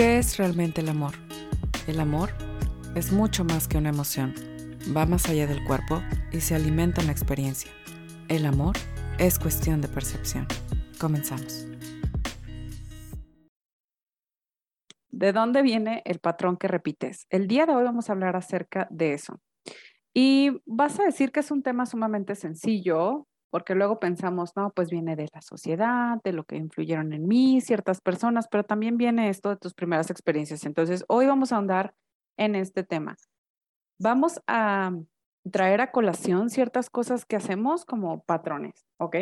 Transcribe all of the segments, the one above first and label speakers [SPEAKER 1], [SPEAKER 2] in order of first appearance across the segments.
[SPEAKER 1] ¿Qué es realmente el amor? El amor es mucho más que una emoción. Va más allá del cuerpo y se alimenta en la experiencia. El amor es cuestión de percepción. Comenzamos. ¿De dónde viene el patrón que repites? El día de hoy vamos a hablar acerca de eso. Y vas a decir que es un tema sumamente sencillo, porque luego pensamos, no, pues viene de la sociedad, de lo que influyeron en mí, ciertas personas, pero también viene esto de tus primeras experiencias. Entonces, hoy vamos a andar en este tema. Vamos a traer a colación ciertas cosas que hacemos como patrones, ¿ok?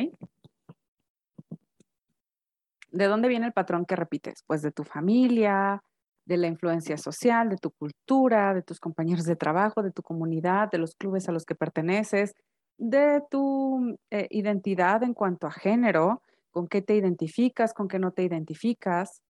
[SPEAKER 1] ¿De dónde viene el patrón que repites? Pues de tu familia, de la influencia social, de tu cultura, de tus compañeros de trabajo, de tu comunidad, de los clubes a los que perteneces, de tu eh, identidad en cuanto a género, con qué te identificas, con qué no te identificas,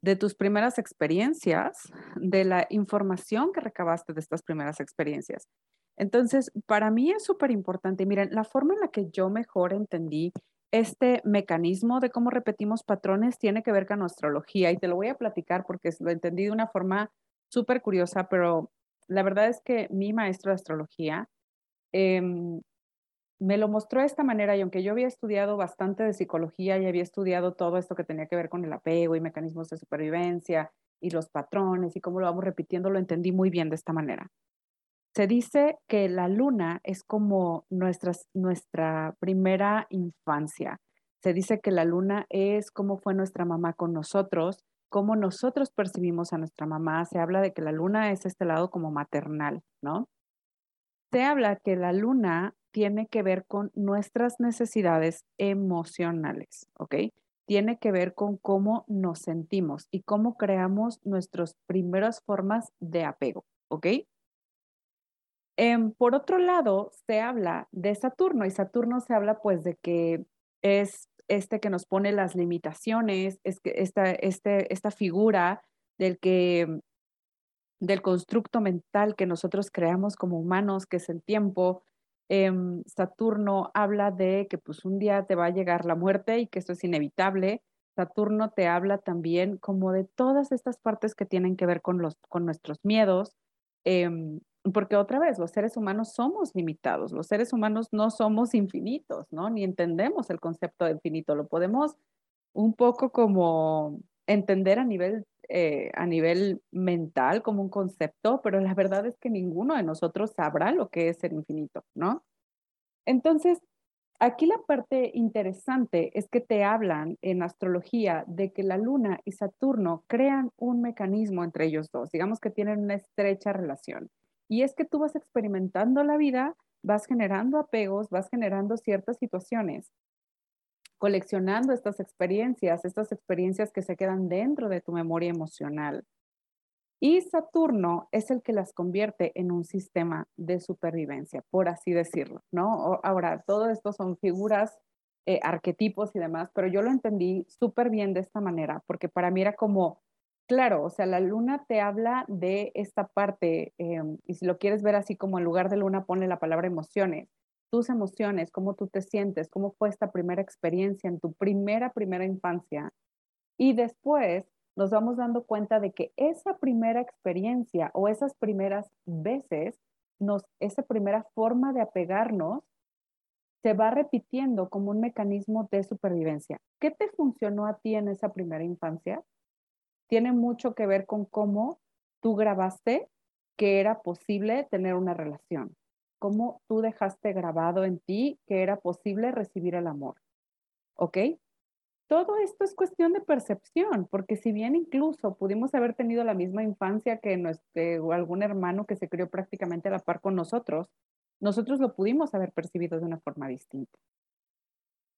[SPEAKER 1] de tus primeras experiencias, de la información que recabaste de estas primeras experiencias. Entonces, para mí es súper importante. Miren, la forma en la que yo mejor entendí este mecanismo de cómo repetimos patrones tiene que ver con astrología y te lo voy a platicar porque lo entendí de una forma súper curiosa, pero la verdad es que mi maestro de astrología Em, me lo mostró de esta manera y aunque yo había estudiado bastante de psicología y había estudiado todo esto que tenía que ver con el apego y mecanismos de supervivencia y los patrones y cómo lo vamos repitiendo, lo entendí muy bien de esta manera. Se dice que la luna es como nuestra, nuestra primera infancia. Se dice que la luna es cómo fue nuestra mamá con nosotros, cómo nosotros percibimos a nuestra mamá. Se habla de que la luna es este lado como maternal, ¿no? Se habla que la luna tiene que ver con nuestras necesidades emocionales, ¿ok? Tiene que ver con cómo nos sentimos y cómo creamos nuestras primeras formas de apego, ¿ok? Em, por otro lado, se habla de Saturno y Saturno se habla pues de que es este que nos pone las limitaciones, es que esta, este, esta figura del que del constructo mental que nosotros creamos como humanos, que es el tiempo. Em, Saturno habla de que pues un día te va a llegar la muerte y que esto es inevitable. Saturno te habla también como de todas estas partes que tienen que ver con, los, con nuestros miedos, em, porque otra vez, los seres humanos somos limitados, los seres humanos no somos infinitos, ¿no? Ni entendemos el concepto de infinito, lo podemos un poco como entender a nivel eh, a nivel mental como un concepto, pero la verdad es que ninguno de nosotros sabrá lo que es el infinito, ¿no? Entonces, aquí la parte interesante es que te hablan en astrología de que la luna y Saturno crean un mecanismo entre ellos dos, digamos que tienen una estrecha relación. Y es que tú vas experimentando la vida, vas generando apegos, vas generando ciertas situaciones coleccionando estas experiencias, estas experiencias que se quedan dentro de tu memoria emocional. Y Saturno es el que las convierte en un sistema de supervivencia, por así decirlo, ¿no? Ahora, todo esto son figuras, eh, arquetipos y demás, pero yo lo entendí súper bien de esta manera, porque para mí era como, claro, o sea, la luna te habla de esta parte, em, y si lo quieres ver así como en lugar de luna, pone la palabra emociones tus emociones, cómo tú te sientes, cómo fue esta primera experiencia en tu primera, primera infancia. Y después nos vamos dando cuenta de que esa primera experiencia o esas primeras veces, nos, esa primera forma de apegarnos, se va repitiendo como un mecanismo de supervivencia. ¿Qué te funcionó a ti en esa primera infancia? Tiene mucho que ver con cómo tú grabaste que era posible tener una relación cómo tú dejaste grabado en ti que era posible recibir el amor. ¿Ok? Todo esto es cuestión de percepción, porque si bien incluso pudimos haber tenido la misma infancia que nuestro, algún hermano que se crió prácticamente a la par con nosotros, nosotros lo pudimos haber percibido de una forma distinta.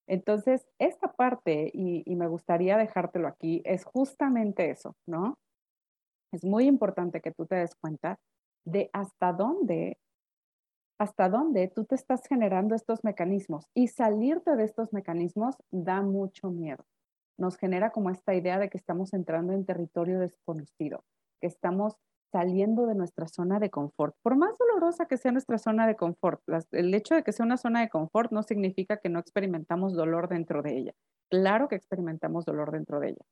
[SPEAKER 1] Entonces, esta parte, y, y me gustaría dejártelo aquí, es justamente eso, ¿no? Es muy importante que tú te des cuenta de hasta dónde hasta dónde tú te estás generando estos mecanismos y salirte de estos mecanismos da mucho miedo. Nos genera como esta idea de que estamos entrando en territorio desconocido, que estamos saliendo de nuestra zona de confort. Por más dolorosa que sea nuestra zona de confort, el hecho de que sea una zona de confort no significa que no experimentamos dolor dentro de ella. Claro que experimentamos dolor dentro de ella.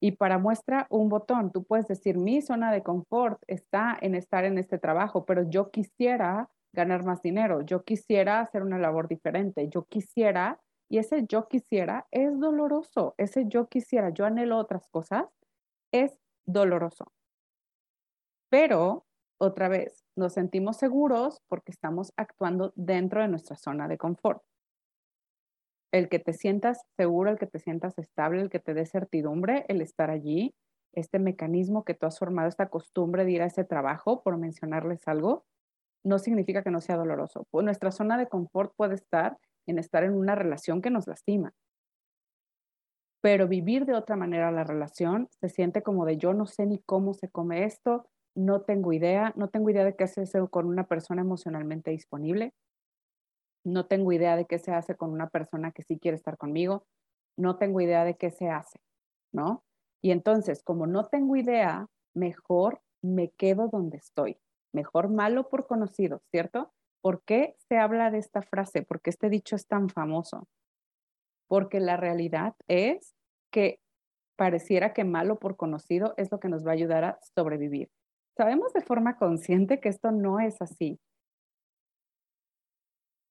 [SPEAKER 1] Y para muestra un botón, tú puedes decir, mi zona de confort está en estar en este trabajo, pero yo quisiera ganar más dinero, yo quisiera hacer una labor diferente, yo quisiera, y ese yo quisiera es doloroso, ese yo quisiera, yo anhelo otras cosas, es doloroso. Pero, otra vez, nos sentimos seguros porque estamos actuando dentro de nuestra zona de confort. El que te sientas seguro, el que te sientas estable, el que te dé certidumbre, el estar allí, este mecanismo que tú has formado, esta costumbre de ir a ese trabajo, por mencionarles algo, no significa que no sea doloroso. Nuestra zona de confort puede estar en estar en una relación que nos lastima. Pero vivir de otra manera la relación se siente como de yo no sé ni cómo se come esto, no tengo idea, no tengo idea de qué hace eso con una persona emocionalmente disponible, no tengo idea de qué se hace con una persona que sí quiere estar conmigo, no tengo idea de qué se hace, ¿no? Y entonces, como no tengo idea, mejor me quedo donde estoy mejor malo por conocido, ¿cierto? ¿Por qué se habla de esta frase? ¿Por qué este dicho es tan famoso? Porque la realidad es que pareciera que malo por conocido es lo que nos va a ayudar a sobrevivir. Sabemos de forma consciente que esto no es así.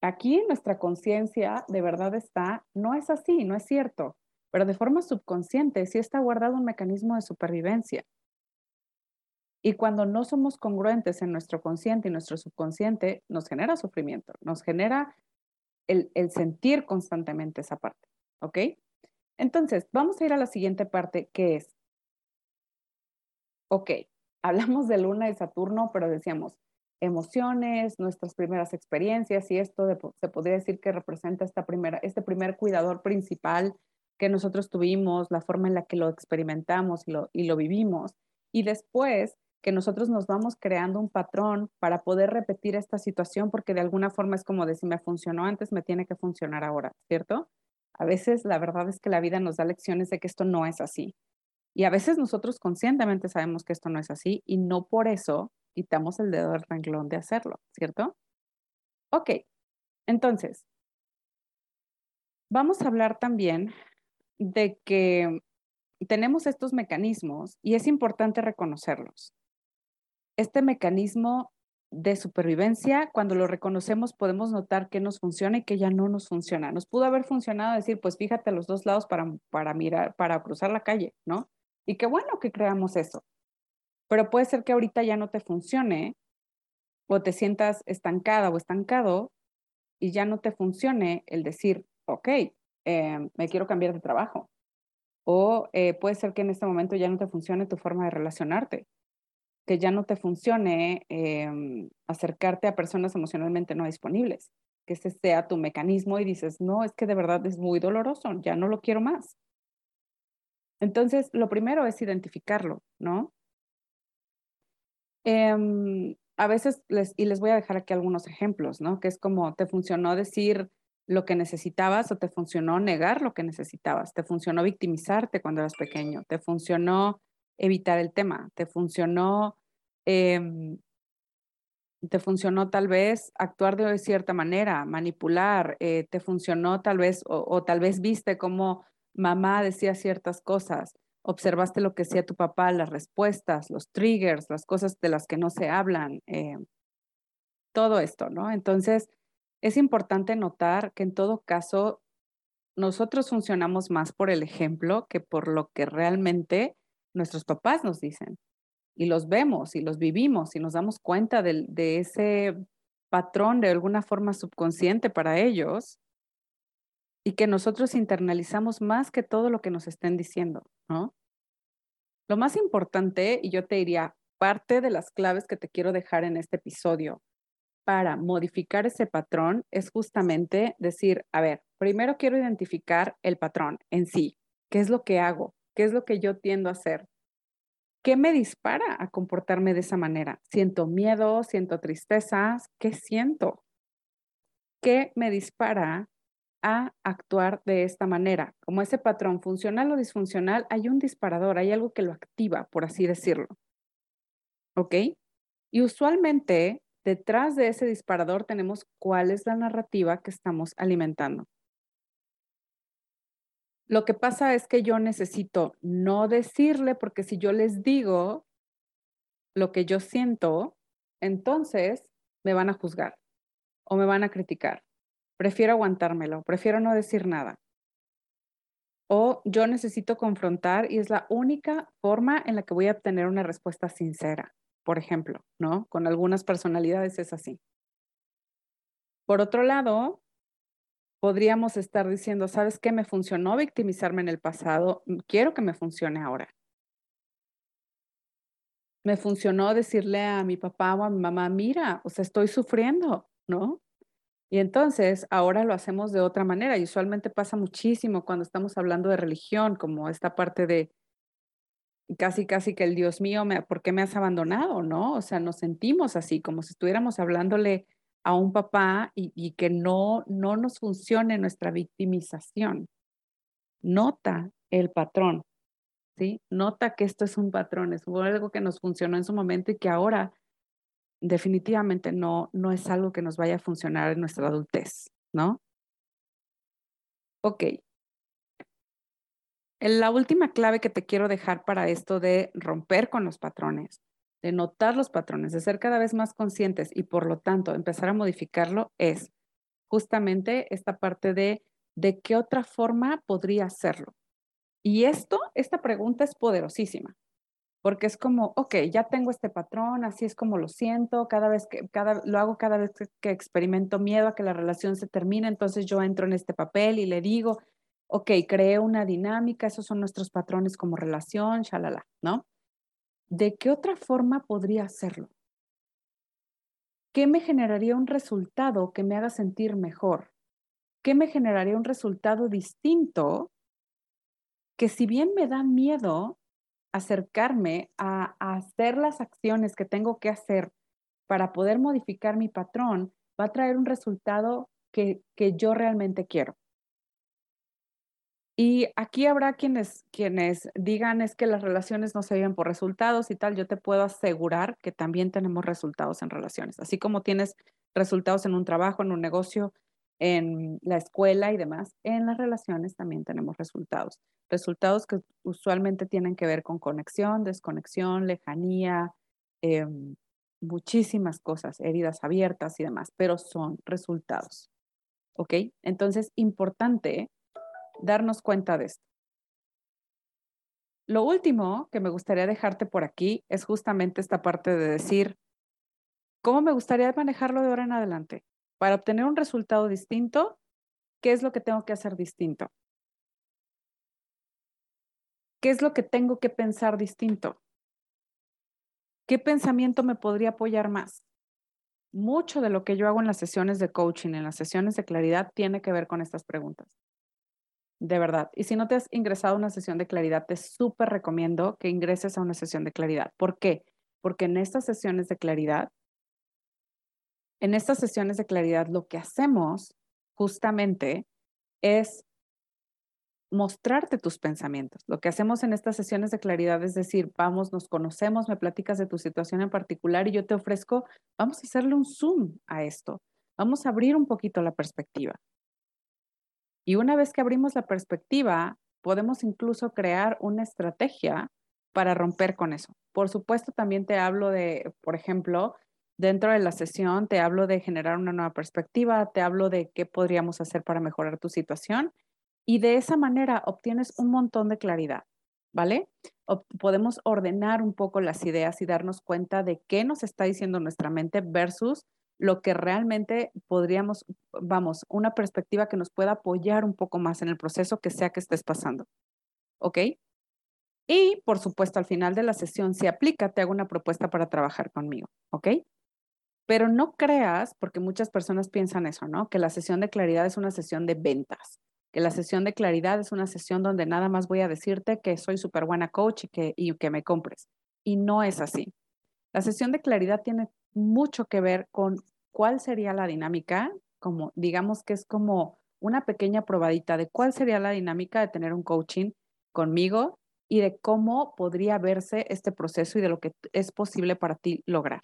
[SPEAKER 1] Aquí nuestra conciencia de verdad está, no es así, no es cierto, pero de forma subconsciente sí está guardado un mecanismo de supervivencia. Y cuando no somos congruentes en nuestro consciente y nuestro subconsciente, nos genera sufrimiento, nos genera el, sentir constantemente esa parte. ¿Ok? Entonces, vamos a ir a la siguiente parte, que es, ok, hablamos de Luna y Saturno, pero decíamos emociones, nuestras primeras experiencias y esto se podría decir que representa esta primera, este primer cuidador principal que nosotros tuvimos, la forma en la que lo experimentamos y lo, y lo vivimos. Y después que nosotros nos vamos creando un patrón para poder repetir esta situación porque de alguna forma es como de si me funcionó antes, me tiene que funcionar ahora, ¿cierto? A veces la verdad es que la vida nos da lecciones de que esto no es así. Y a veces nosotros conscientemente sabemos que esto no es así y no por eso quitamos el dedo del renglón de hacerlo, ¿cierto? Ok, entonces, vamos a hablar también de que tenemos estos mecanismos y es importante reconocerlos este mecanismo de supervivencia, cuando lo reconocemos, podemos notar que nos funciona y que ya no nos funciona. Nos pudo haber funcionado decir, pues fíjate a los dos lados para, para mirar, para cruzar la calle, ¿no? Y qué bueno que creamos eso. Pero puede ser que ahorita ya no te funcione o te sientas estancada o estancado y ya no te funcione el decir, ok, eh, me quiero cambiar de trabajo. O eh, puede ser que en este momento ya no te funcione tu forma de relacionarte que ya no te funcione em, acercarte a personas emocionalmente no disponibles, que ese sea tu mecanismo y dices, no, es que de verdad es muy doloroso, ya no lo quiero más. Entonces, lo primero es identificarlo, ¿no? Em, a veces, les, y les voy a dejar aquí algunos ejemplos, ¿no? Que es como, te funcionó decir lo que necesitabas o te funcionó negar lo que necesitabas, te funcionó victimizarte cuando eras pequeño, te funcionó evitar el tema, te funcionó, em, te funcionó tal vez actuar de cierta manera, manipular, eh, te funcionó tal vez, o, tal vez viste cómo mamá decía ciertas cosas, observaste lo que decía tu papá, las respuestas, los triggers, las cosas de las que no se hablan, eh, todo esto, ¿no? Entonces, es importante notar que en todo caso, nosotros funcionamos más por el ejemplo que por lo que realmente nuestros papás nos dicen. Y los vemos y los vivimos y nos damos cuenta de, de ese patrón de alguna forma subconsciente para ellos y que nosotros internalizamos más que todo lo que nos estén diciendo, ¿no? Lo más importante, y yo te diría, parte de las claves que te quiero dejar en este episodio para modificar ese patrón es justamente decir, a ver, primero quiero identificar el patrón en sí, qué es lo que hago, ¿Qué es lo que yo tiendo a hacer? ¿Qué me dispara a comportarme de esa manera? ¿Siento miedo? ¿Siento tristezas? ¿Qué siento? ¿Qué me dispara a actuar de esta manera? Como ese patrón funcional o disfuncional, hay un disparador, hay algo que lo activa, por así decirlo. ¿Ok? Y usualmente detrás de ese disparador tenemos cuál es la narrativa que estamos alimentando. Lo que pasa es que yo necesito no decirle, porque si yo les digo lo que yo siento, entonces me van a juzgar o me van a criticar. Prefiero aguantármelo, prefiero no decir nada. O yo necesito confrontar y es la única forma en la que voy a obtener una respuesta sincera, por ejemplo, ¿no? Con algunas personalidades es así. Por otro lado, podríamos estar diciendo, ¿sabes qué? Me funcionó victimizarme en el pasado, quiero que me funcione ahora. Me funcionó decirle a mi papá o a mi mamá, mira, o sea, estoy sufriendo, ¿no? Y entonces ahora lo hacemos de otra manera y usualmente pasa muchísimo cuando estamos hablando de religión, como esta parte de casi, casi que el Dios mío, ¿por qué me has abandonado? ¿No? O sea, nos sentimos así, como si estuviéramos hablándole a un papá y, que no, no nos funcione nuestra victimización. Nota el patrón, ¿sí? Nota que esto es un patrón, es algo que nos funcionó en su momento y que ahora definitivamente no, no es algo que nos vaya a funcionar en nuestra adultez, ¿no? Ok. La última clave que te quiero dejar para esto de romper con los patrones de notar los patrones, de ser cada vez más conscientes y por lo tanto empezar a modificarlo es justamente esta parte de de qué otra forma podría hacerlo. Y esto, esta pregunta es poderosísima, porque es como, ok, ya tengo este patrón, así es como lo siento, cada vez que, cada, lo hago cada vez que, experimento miedo a que la relación se termine, entonces yo entro en este papel y le digo, ok, creo una dinámica, esos son nuestros patrones como relación, shalala, ¿no? ¿de qué otra forma podría hacerlo? ¿Qué me generaría un resultado que me haga sentir mejor? ¿Qué me generaría un resultado distinto que si bien me da miedo acercarme a, hacer las acciones que tengo que hacer para poder modificar mi patrón, va a traer un resultado que yo realmente quiero? Y aquí habrá quienes, quienes digan es que las relaciones no se viven por resultados y tal. Yo te puedo asegurar que también tenemos resultados en relaciones. Así como tienes resultados en un trabajo, en un negocio, en la escuela y demás, en las relaciones también tenemos resultados. Resultados que usualmente tienen que ver con conexión, desconexión, lejanía, em, muchísimas cosas, heridas abiertas y demás, pero son resultados. ¿Ok? Entonces, importante darnos cuenta de esto. Lo último que me gustaría dejarte por aquí es justamente esta parte de decir, ¿cómo me gustaría manejarlo de ahora en adelante? Para obtener un resultado distinto, ¿qué es lo que tengo que hacer distinto? ¿Qué es lo que tengo que pensar distinto? ¿Qué pensamiento me podría apoyar más? Mucho de lo que yo hago en las sesiones de coaching, en las sesiones de claridad, tiene que ver con estas preguntas de verdad. Y si no te has ingresado a una sesión de claridad, te súper recomiendo que ingreses a una sesión de claridad. ¿Por qué? Porque en estas sesiones de claridad, en estas sesiones de claridad, lo que hacemos justamente es mostrarte tus pensamientos. Lo que hacemos en estas sesiones de claridad es decir, vamos, nos conocemos, me platicas de tu situación en particular y yo te ofrezco, vamos a hacerle un zoom a esto. Vamos a abrir un poquito la perspectiva. Y una vez que abrimos la perspectiva, podemos incluso crear una estrategia para romper con eso. Por supuesto, también te hablo de, por ejemplo, dentro de la sesión, te hablo de generar una nueva perspectiva, te hablo de qué podríamos hacer para mejorar tu situación y de esa manera obtienes un montón de claridad, ¿vale? podemos ordenar un poco las ideas y darnos cuenta de qué nos está diciendo nuestra mente versus lo que realmente podríamos, vamos, una perspectiva que nos pueda apoyar un poco más en el proceso que sea que estés pasando. ¿Ok? Y, por supuesto, al final de la sesión, si aplica, te hago una propuesta para trabajar conmigo. ¿Ok? Pero no creas, porque muchas personas piensan eso, ¿no? Que la sesión de claridad es una sesión de ventas, que la sesión de claridad es una sesión donde nada más voy a decirte que soy súper buena coach y que, y que me compres. Y no es así. La sesión de claridad tiene mucho que ver con cuál sería la dinámica, como digamos que es como una pequeña probadita de cuál sería la dinámica de tener un coaching conmigo y de cómo podría verse este proceso y de lo que es posible para ti lograr.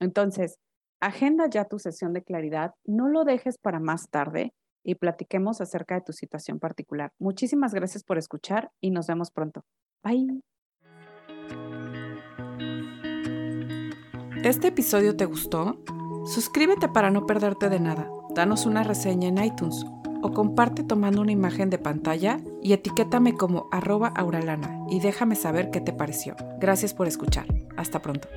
[SPEAKER 1] Entonces, agenda ya tu sesión de claridad, no lo dejes para más tarde y platiquemos acerca de tu situación particular. Muchísimas gracias por escuchar y nos vemos pronto. Bye.
[SPEAKER 2] ¿Este episodio te gustó? Suscríbete para no perderte de nada. Danos una reseña en iTunes o comparte tomando una imagen de pantalla y etiquétame como arroba auralana y déjame saber qué te pareció. Gracias por escuchar. Hasta pronto.